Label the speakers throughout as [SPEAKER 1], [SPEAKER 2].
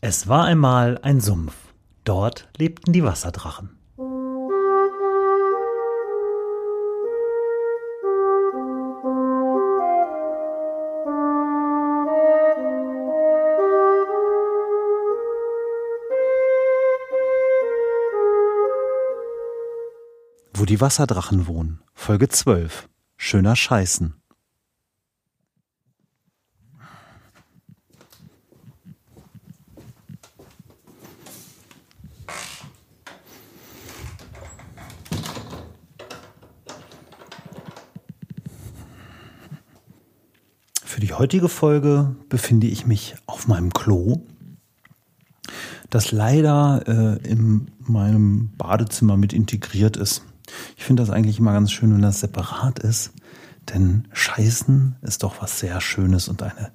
[SPEAKER 1] Es war einmal ein Sumpf. Dort lebten die Wasserdrachen. Wo die Wasserdrachen wohnen. Folge 12. Schöner Scheißen. Für die heutige Folge befinde ich mich auf meinem Klo, das leider äh, in meinem Badezimmer mit integriert ist. Ich finde das eigentlich immer ganz schön, wenn das separat ist, denn Scheißen ist doch was sehr Schönes und eine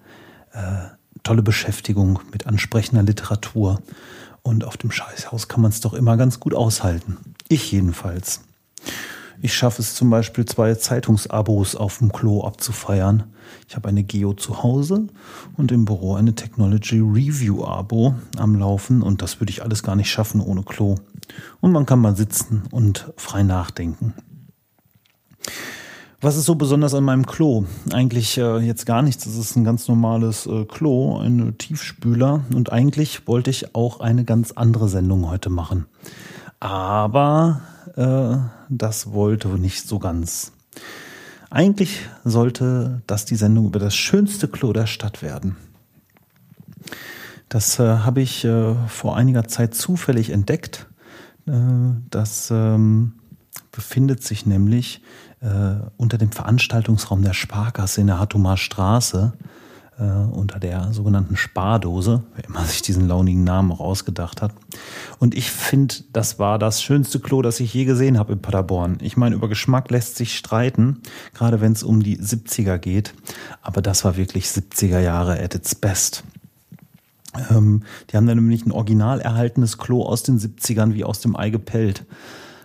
[SPEAKER 1] äh, tolle Beschäftigung mit ansprechender Literatur. Und auf dem Scheißhaus kann man es doch immer ganz gut aushalten. Ich jedenfalls. Ich schaffe es zum Beispiel, zwei Zeitungsabos auf dem Klo abzufeiern. Ich habe eine Geo zu Hause und im Büro eine Technology Review Abo am Laufen und das würde ich alles gar nicht schaffen ohne Klo. Und man kann mal sitzen und frei nachdenken. Was ist so besonders an meinem Klo? Eigentlich äh, jetzt gar nichts. Es ist ein ganz normales äh, Klo, ein Tiefspüler. Und eigentlich wollte ich auch eine ganz andere Sendung heute machen. Aber äh, das wollte nicht so ganz. Eigentlich sollte das die Sendung über das schönste Klo der Stadt werden. Das äh, habe ich äh, vor einiger Zeit zufällig entdeckt. Äh, das ähm, befindet sich nämlich äh, unter dem Veranstaltungsraum der Sparkasse in der Hattumer Straße äh, unter der sogenannten Spardose, wer immer sich diesen launigen Namen auch ausgedacht hat. Und ich finde, das war das schönste Klo, das ich je gesehen habe in Paderborn. Ich meine, über Geschmack lässt sich streiten, gerade wenn es um die 70er geht. Aber das war wirklich 70er Jahre at its best. Ähm, die haben dann nämlich ein original erhaltenes Klo aus den 70ern wie aus dem Ei gepellt.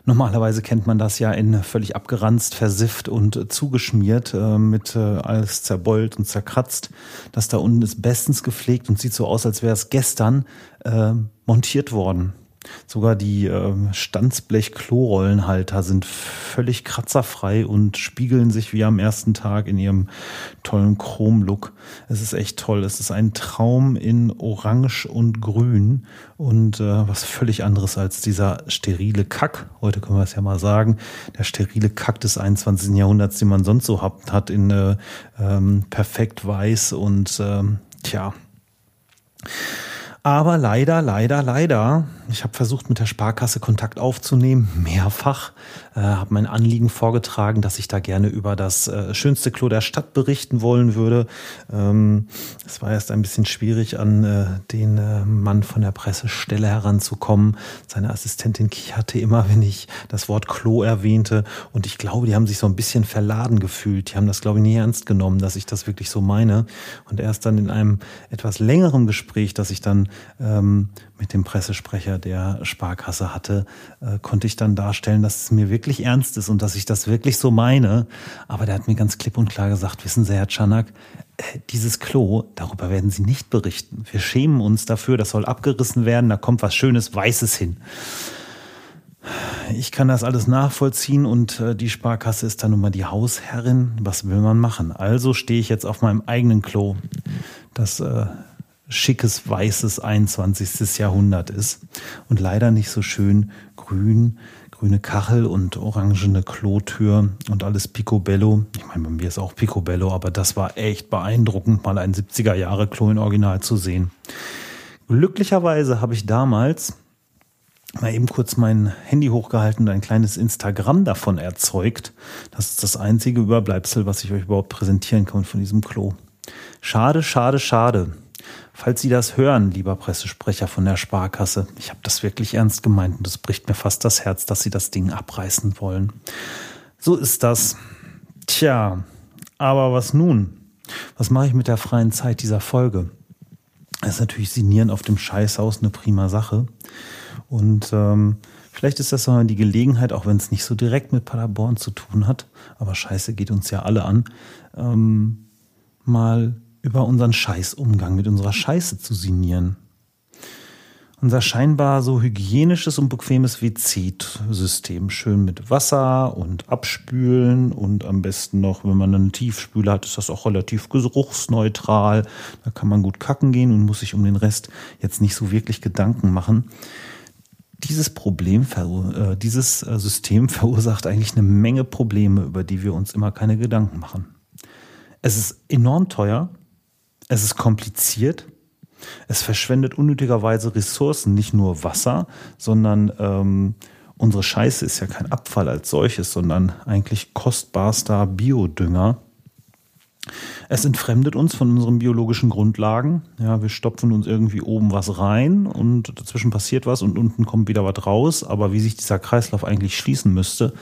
[SPEAKER 1] Normalerweise kennt man das ja in völlig abgeranzt, versifft und zugeschmiert, äh, mit äh, alles zerbeult und zerkratzt. Das da unten ist bestens gepflegt und sieht so aus, als wäre es gestern äh, montiert worden. Sogar die äh, Stanzblech-Klorollenhalter sind völlig kratzerfrei und spiegeln sich wie am ersten Tag in ihrem tollen Chrom-Look. Es ist echt toll. Es ist ein Traum in Orange und Grün und äh, was völlig anderes als dieser sterile Kack. Heute können wir es ja mal sagen. Der sterile Kack des 21. Jahrhunderts, den man sonst so hat, hat in äh, ähm, perfekt weiß und ähm, tja. Aber leider, leider, leider, ich habe versucht, mit der Sparkasse Kontakt aufzunehmen, mehrfach, äh, habe mein Anliegen vorgetragen, dass ich da gerne über das äh, schönste Klo der Stadt berichten wollen würde. Ähm, es war erst ein bisschen schwierig, an äh, den äh, Mann von der Pressestelle heranzukommen. Seine Assistentin kicherte immer, wenn ich das Wort Klo erwähnte. Und ich glaube, die haben sich so ein bisschen verladen gefühlt. Die haben das, glaube ich, nie ernst genommen, dass ich das wirklich so meine. Und erst dann in einem etwas längeren Gespräch, das ich dann ähm, mit dem Pressesprecher der Sparkasse hatte, äh, konnte ich dann darstellen, dass es mir wirklich ernst ist und dass ich das wirklich so meine. Aber der hat mir ganz klipp und klar gesagt, wissen Sie, Herr Czanak, äh, dieses Klo, darüber werden Sie nicht berichten. Wir schämen uns dafür, das soll abgerissen werden, da kommt was Schönes Weißes hin. Ich kann das alles nachvollziehen und äh, die Sparkasse ist dann nun mal die Hausherrin. Was will man machen? Also stehe ich jetzt auf meinem eigenen Klo. Das äh, schickes, weißes 21. Jahrhundert ist und leider nicht so schön grün, grüne Kachel und orangene Klotür und alles Picobello. Ich meine, bei mir ist auch Picobello, aber das war echt beeindruckend, mal ein 70er Jahre Klo in Original zu sehen. Glücklicherweise habe ich damals mal eben kurz mein Handy hochgehalten und ein kleines Instagram davon erzeugt. Das ist das einzige Überbleibsel, was ich euch überhaupt präsentieren kann von diesem Klo. Schade, schade, schade. Falls Sie das hören, lieber Pressesprecher von der Sparkasse, ich habe das wirklich ernst gemeint und es bricht mir fast das Herz, dass Sie das Ding abreißen wollen. So ist das. Tja, aber was nun? Was mache ich mit der freien Zeit dieser Folge? Das ist natürlich Sinieren auf dem Scheißhaus eine prima Sache. Und ähm, vielleicht ist das mal die Gelegenheit, auch wenn es nicht so direkt mit Paderborn zu tun hat, aber Scheiße geht uns ja alle an, ähm, mal über unseren Scheißumgang mit unserer Scheiße zu sinnieren. unser scheinbar so hygienisches und bequemes WC-System. Schön mit Wasser und Abspülen und am besten noch, wenn man einen Tiefspüler hat, ist das auch relativ geruchsneutral. Da kann man gut kacken gehen und muss sich um den Rest jetzt nicht so wirklich Gedanken machen. Dieses Problem, äh, dieses äh, System verursacht eigentlich eine Menge Probleme, über die wir uns immer keine Gedanken machen. Es ist enorm teuer, es ist kompliziert, es verschwendet unnötigerweise Ressourcen, nicht nur Wasser, sondern ähm, unsere Scheiße ist ja kein Abfall als solches, sondern eigentlich kostbarster Biodünger, es entfremdet uns von unseren biologischen Grundlagen. Ja, wir stopfen uns irgendwie oben was rein und dazwischen passiert was und unten kommt wieder was raus. Aber wie sich dieser Kreislauf eigentlich schließen müsste,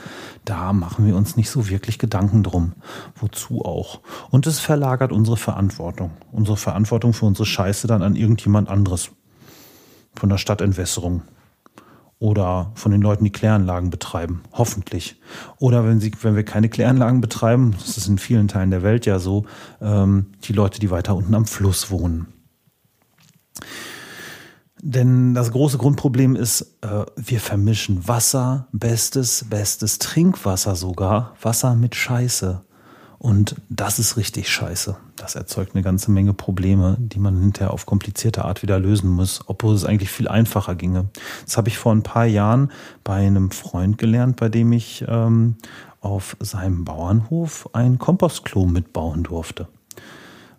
[SPEAKER 1] da machen wir uns nicht so wirklich Gedanken drum. Wozu auch? Und es verlagert unsere Verantwortung. Unsere Verantwortung für unsere Scheiße dann an irgendjemand anderes. Von der Stadtentwässerung oder von den Leuten, die Kläranlagen betreiben. Hoffentlich. Oder wenn, sie, wenn wir keine Kläranlagen betreiben, das ist in vielen Teilen der Welt ja so, ähm, die Leute, die weiter unten am Fluss wohnen. Denn das große Grundproblem ist, äh, wir vermischen Wasser, bestes, bestes Trinkwasser sogar, Wasser mit Scheiße. Und das ist richtig scheiße. Das erzeugt eine ganze Menge Probleme, die man hinterher auf komplizierte Art wieder lösen muss, obwohl es eigentlich viel einfacher ginge. Das habe ich vor ein paar Jahren bei einem Freund gelernt, bei dem ich ähm, auf seinem Bauernhof ein Kompostklo mitbauen durfte.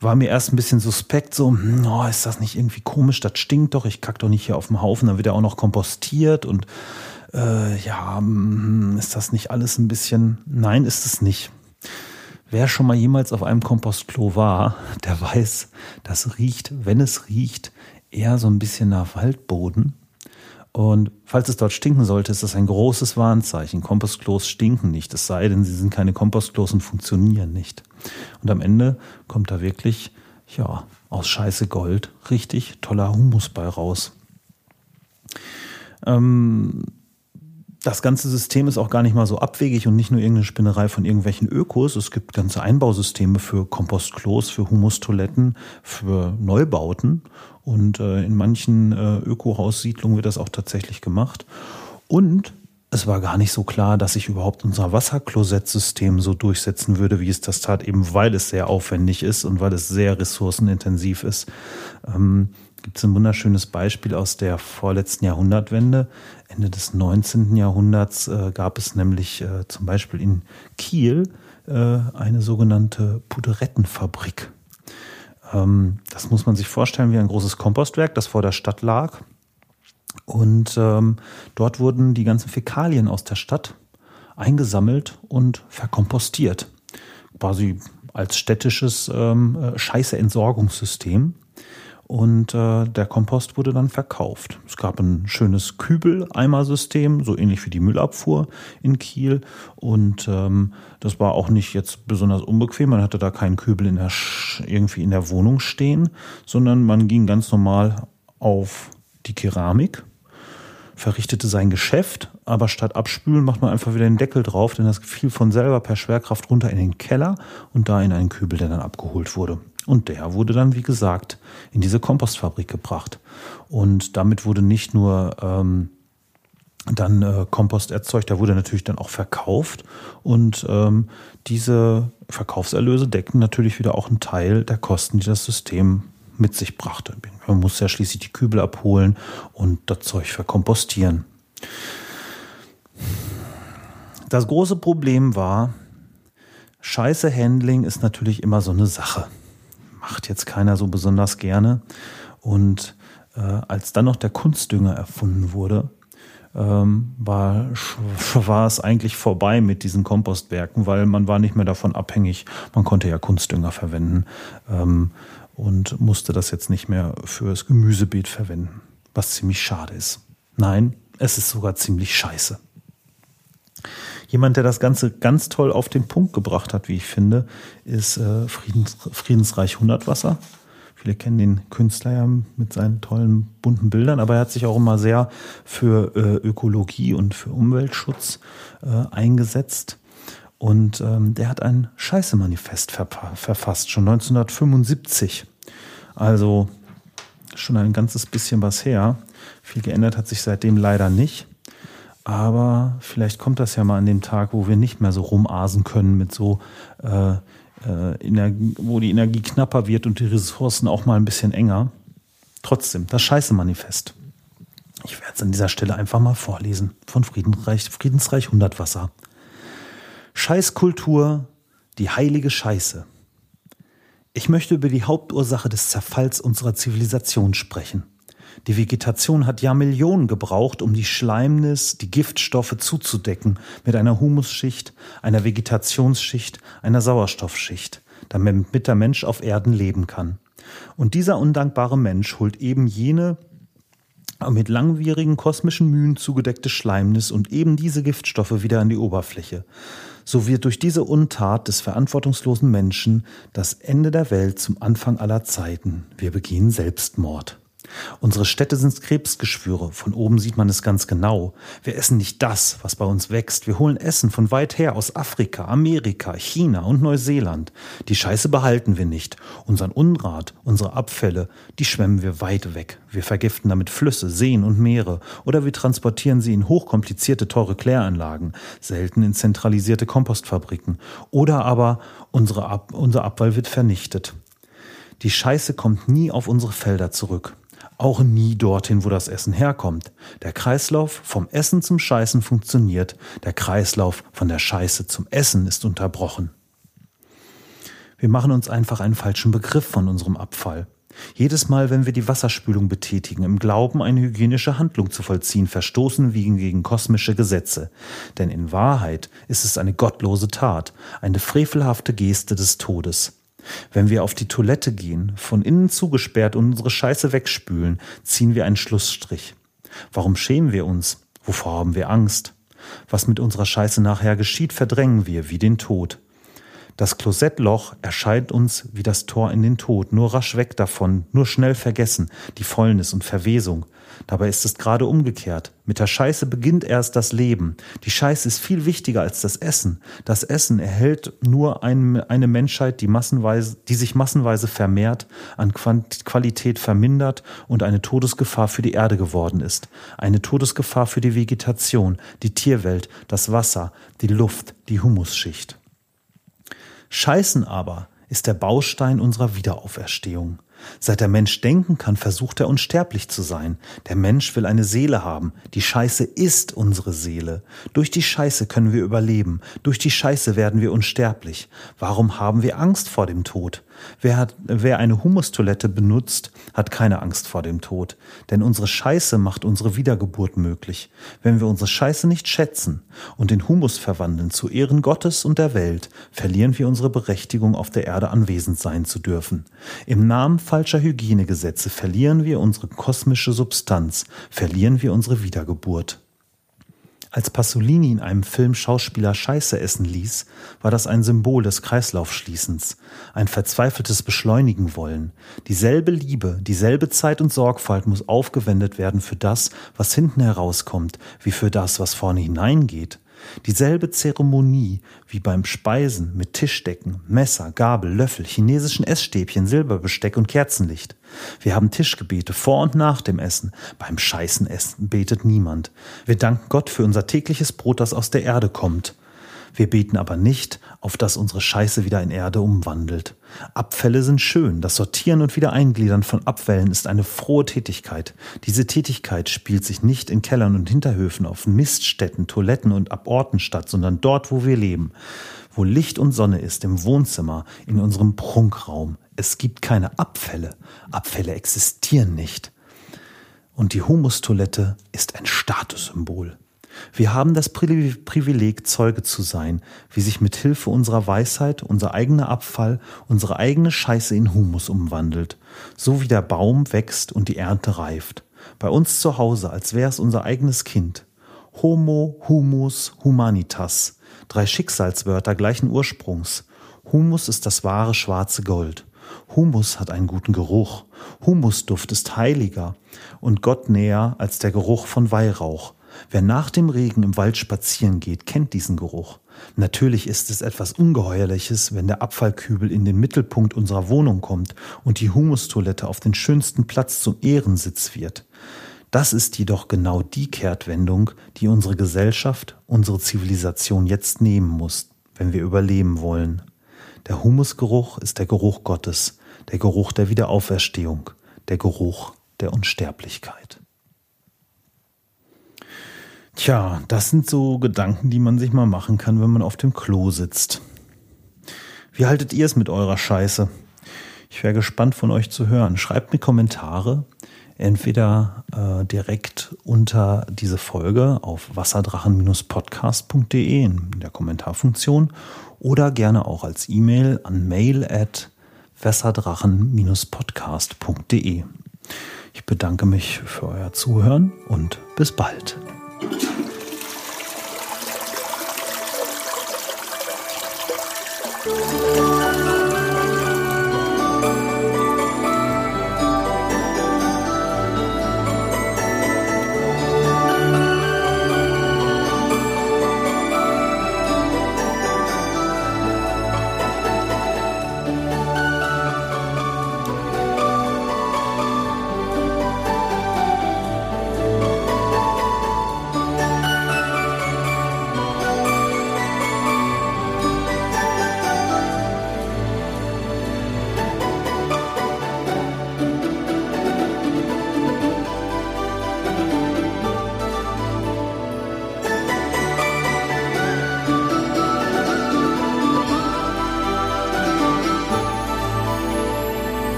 [SPEAKER 1] War mir erst ein bisschen suspekt, so, hm, oh, ist das nicht irgendwie komisch, das stinkt doch, ich kack doch nicht hier auf dem Haufen, dann wird er auch noch kompostiert und äh, ja, hm, ist das nicht alles ein bisschen, nein, ist es nicht. Wer schon mal jemals auf einem Kompostklo war, der weiß, das riecht, wenn es riecht, eher so ein bisschen nach Waldboden. Und falls es dort stinken sollte, ist das ein großes Warnzeichen. Kompostklos stinken nicht, es sei denn, sie sind keine Kompostklos und funktionieren nicht. Und am Ende kommt da wirklich, ja, aus Scheiße Gold richtig toller Humus bei raus. Ähm, das ganze System ist auch gar nicht mal so abwegig und nicht nur irgendeine Spinnerei von irgendwelchen Ökos. Es gibt ganze Einbausysteme für Kompostklos, für Humustoiletten, für Neubauten. Und äh, in manchen äh, Ökohaussiedlungen wird das auch tatsächlich gemacht. Und es war gar nicht so klar, dass sich überhaupt unser Wasserklosettsystem so durchsetzen würde, wie es das tat, eben weil es sehr aufwendig ist und weil es sehr ressourcenintensiv ist. Ähm, gibt es ein wunderschönes Beispiel aus der vorletzten Jahrhundertwende. Ende des 19. Jahrhunderts äh, gab es nämlich äh, zum Beispiel in Kiel äh, eine sogenannte Puderettenfabrik. Ähm, das muss man sich vorstellen wie ein großes Kompostwerk, das vor der Stadt lag. Und ähm, dort wurden die ganzen Fäkalien aus der Stadt eingesammelt und verkompostiert. Quasi als städtisches ähm, äh, Scheißeentsorgungssystem und äh, der Kompost wurde dann verkauft. Es gab ein schönes Kübel-Eimersystem, so ähnlich wie die Müllabfuhr in Kiel. Und ähm, das war auch nicht jetzt besonders unbequem. Man hatte da keinen Kübel in der irgendwie in der Wohnung stehen, sondern man ging ganz normal auf die Keramik, verrichtete sein Geschäft, aber statt abspülen macht man einfach wieder den Deckel drauf, denn das fiel von selber per Schwerkraft runter in den Keller und da in einen Kübel, der dann abgeholt wurde. Und der wurde dann, wie gesagt, in diese Kompostfabrik gebracht. Und damit wurde nicht nur ähm, dann äh, Kompost erzeugt, der wurde natürlich dann auch verkauft. Und ähm, diese Verkaufserlöse deckten natürlich wieder auch einen Teil der Kosten, die das System mit sich brachte. Man muss ja schließlich die Kübel abholen und das Zeug verkompostieren. Das große Problem war, Scheiße Handling ist natürlich immer so eine Sache macht jetzt keiner so besonders gerne. Und äh, als dann noch der Kunstdünger erfunden wurde, ähm, war, war es eigentlich vorbei mit diesen Kompostwerken, weil man war nicht mehr davon abhängig. Man konnte ja Kunstdünger verwenden ähm, und musste das jetzt nicht mehr fürs Gemüsebeet verwenden, was ziemlich schade ist. Nein, es ist sogar ziemlich scheiße. Jemand, der das Ganze ganz toll auf den Punkt gebracht hat, wie ich finde, ist äh, Friedens, Friedensreich Hundertwasser. Viele kennen den Künstler ja mit seinen tollen bunten Bildern, aber er hat sich auch immer sehr für äh, Ökologie und für Umweltschutz äh, eingesetzt. Und ähm, der hat ein Scheiße-Manifest ver verfasst, schon 1975. Also schon ein ganzes bisschen was her. Viel geändert hat sich seitdem leider nicht. Aber vielleicht kommt das ja mal an dem Tag, wo wir nicht mehr so rumasen können mit so, äh, äh, wo die Energie knapper wird und die Ressourcen auch mal ein bisschen enger. Trotzdem, das Scheiße-Manifest. Ich werde es an dieser Stelle einfach mal vorlesen von Friedensreich, Friedensreich Hundertwasser. Scheißkultur, die heilige Scheiße. Ich möchte über die Hauptursache des Zerfalls unserer Zivilisation sprechen. Die Vegetation hat ja Millionen gebraucht, um die Schleimnis, die Giftstoffe zuzudecken mit einer Humusschicht, einer Vegetationsschicht, einer Sauerstoffschicht, damit der Mensch auf Erden leben kann. Und dieser undankbare Mensch holt eben jene mit langwierigen kosmischen Mühen zugedeckte Schleimnis und eben diese Giftstoffe wieder an die Oberfläche. So wird durch diese Untat des verantwortungslosen Menschen das Ende der Welt zum Anfang aller Zeiten. Wir begehen Selbstmord. Unsere Städte sind Krebsgeschwüre. Von oben sieht man es ganz genau. Wir essen nicht das, was bei uns wächst. Wir holen Essen von weit her aus Afrika, Amerika, China und Neuseeland. Die Scheiße behalten wir nicht. Unseren Unrat, unsere Abfälle, die schwemmen wir weit weg. Wir vergiften damit Flüsse, Seen und Meere. Oder wir transportieren sie in hochkomplizierte, teure Kläranlagen, selten in zentralisierte Kompostfabriken. Oder aber unsere Ab unser Abfall wird vernichtet. Die Scheiße kommt nie auf unsere Felder zurück auch nie dorthin, wo das Essen herkommt. Der Kreislauf vom Essen zum Scheißen funktioniert, der Kreislauf von der Scheiße zum Essen ist unterbrochen. Wir machen uns einfach einen falschen Begriff von unserem Abfall. Jedes Mal, wenn wir die Wasserspülung betätigen, im Glauben, eine hygienische Handlung zu vollziehen, verstoßen wir gegen kosmische Gesetze. Denn in Wahrheit ist es eine gottlose Tat, eine frevelhafte Geste des Todes. Wenn wir auf die Toilette gehen, von innen zugesperrt und unsere Scheiße wegspülen, ziehen wir einen Schlussstrich. Warum schämen wir uns? Wovor haben wir Angst? Was mit unserer Scheiße nachher geschieht, verdrängen wir wie den Tod. Das Klosettloch erscheint uns wie das Tor in den Tod, nur rasch weg davon, nur schnell vergessen, die Fäulnis und Verwesung. Dabei ist es gerade umgekehrt. Mit der Scheiße beginnt erst das Leben. Die Scheiße ist viel wichtiger als das Essen. Das Essen erhält nur ein, eine Menschheit, die, massenweise, die sich massenweise vermehrt, an Qualität vermindert und eine Todesgefahr für die Erde geworden ist. Eine Todesgefahr für die Vegetation, die Tierwelt, das Wasser, die Luft, die Humusschicht. Scheißen aber ist der Baustein unserer Wiederauferstehung. Seit der Mensch denken kann, versucht er unsterblich zu sein. Der Mensch will eine Seele haben. Die Scheiße ist unsere Seele. Durch die Scheiße können wir überleben. Durch die Scheiße werden wir unsterblich. Warum haben wir Angst vor dem Tod? Wer, hat, wer eine Humustoilette benutzt, hat keine Angst vor dem Tod. Denn unsere Scheiße macht unsere Wiedergeburt möglich. Wenn wir unsere Scheiße nicht schätzen und den Humus verwandeln zu Ehren Gottes und der Welt, verlieren wir unsere Berechtigung, auf der Erde anwesend sein zu dürfen. Im Namen falscher Hygienegesetze verlieren wir unsere kosmische Substanz, verlieren wir unsere Wiedergeburt. Als Pasolini in einem Film Schauspieler Scheiße essen ließ, war das ein Symbol des Kreislaufschließens, ein verzweifeltes Beschleunigen wollen. Dieselbe Liebe, dieselbe Zeit und Sorgfalt muss aufgewendet werden für das, was hinten herauskommt, wie für das, was vorne hineingeht. Dieselbe Zeremonie wie beim Speisen mit Tischdecken, Messer, Gabel, Löffel, chinesischen Essstäbchen, Silberbesteck und Kerzenlicht. Wir haben Tischgebete vor und nach dem Essen. Beim Scheißen essen betet niemand. Wir danken Gott für unser tägliches Brot, das aus der Erde kommt. Wir beten aber nicht, auf dass unsere Scheiße wieder in Erde umwandelt. Abfälle sind schön. Das Sortieren und Wiedereingliedern von Abfällen ist eine frohe Tätigkeit. Diese Tätigkeit spielt sich nicht in Kellern und Hinterhöfen, auf Miststätten, Toiletten und Aborten statt, sondern dort, wo wir leben. Wo Licht und Sonne ist, im Wohnzimmer, in unserem Prunkraum. Es gibt keine Abfälle. Abfälle existieren nicht. Und die Humustoilette ist ein Statussymbol. Wir haben das Privileg, Zeuge zu sein, wie sich mit Hilfe unserer Weisheit unser eigener Abfall, unsere eigene Scheiße in Humus umwandelt, so wie der Baum wächst und die Ernte reift. Bei uns zu Hause, als wäre es unser eigenes Kind. Homo, Humus, Humanitas. Drei Schicksalswörter gleichen Ursprungs. Humus ist das wahre schwarze Gold. Humus hat einen guten Geruch. Humusduft ist heiliger und Gott näher als der Geruch von Weihrauch. Wer nach dem Regen im Wald spazieren geht, kennt diesen Geruch. Natürlich ist es etwas Ungeheuerliches, wenn der Abfallkübel in den Mittelpunkt unserer Wohnung kommt und die Humustoilette auf den schönsten Platz zum Ehrensitz wird. Das ist jedoch genau die Kehrtwendung, die unsere Gesellschaft, unsere Zivilisation jetzt nehmen muss, wenn wir überleben wollen. Der Humusgeruch ist der Geruch Gottes, der Geruch der Wiederauferstehung, der Geruch der Unsterblichkeit. Tja, das sind so Gedanken, die man sich mal machen kann, wenn man auf dem Klo sitzt. Wie haltet ihr es mit eurer Scheiße? Ich wäre gespannt von euch zu hören. Schreibt mir Kommentare, entweder äh, direkt unter diese Folge auf wasserdrachen-podcast.de in der Kommentarfunktion oder gerne auch als E-Mail an mail at wasserdrachen-podcast.de. Ich bedanke mich für euer Zuhören und bis bald.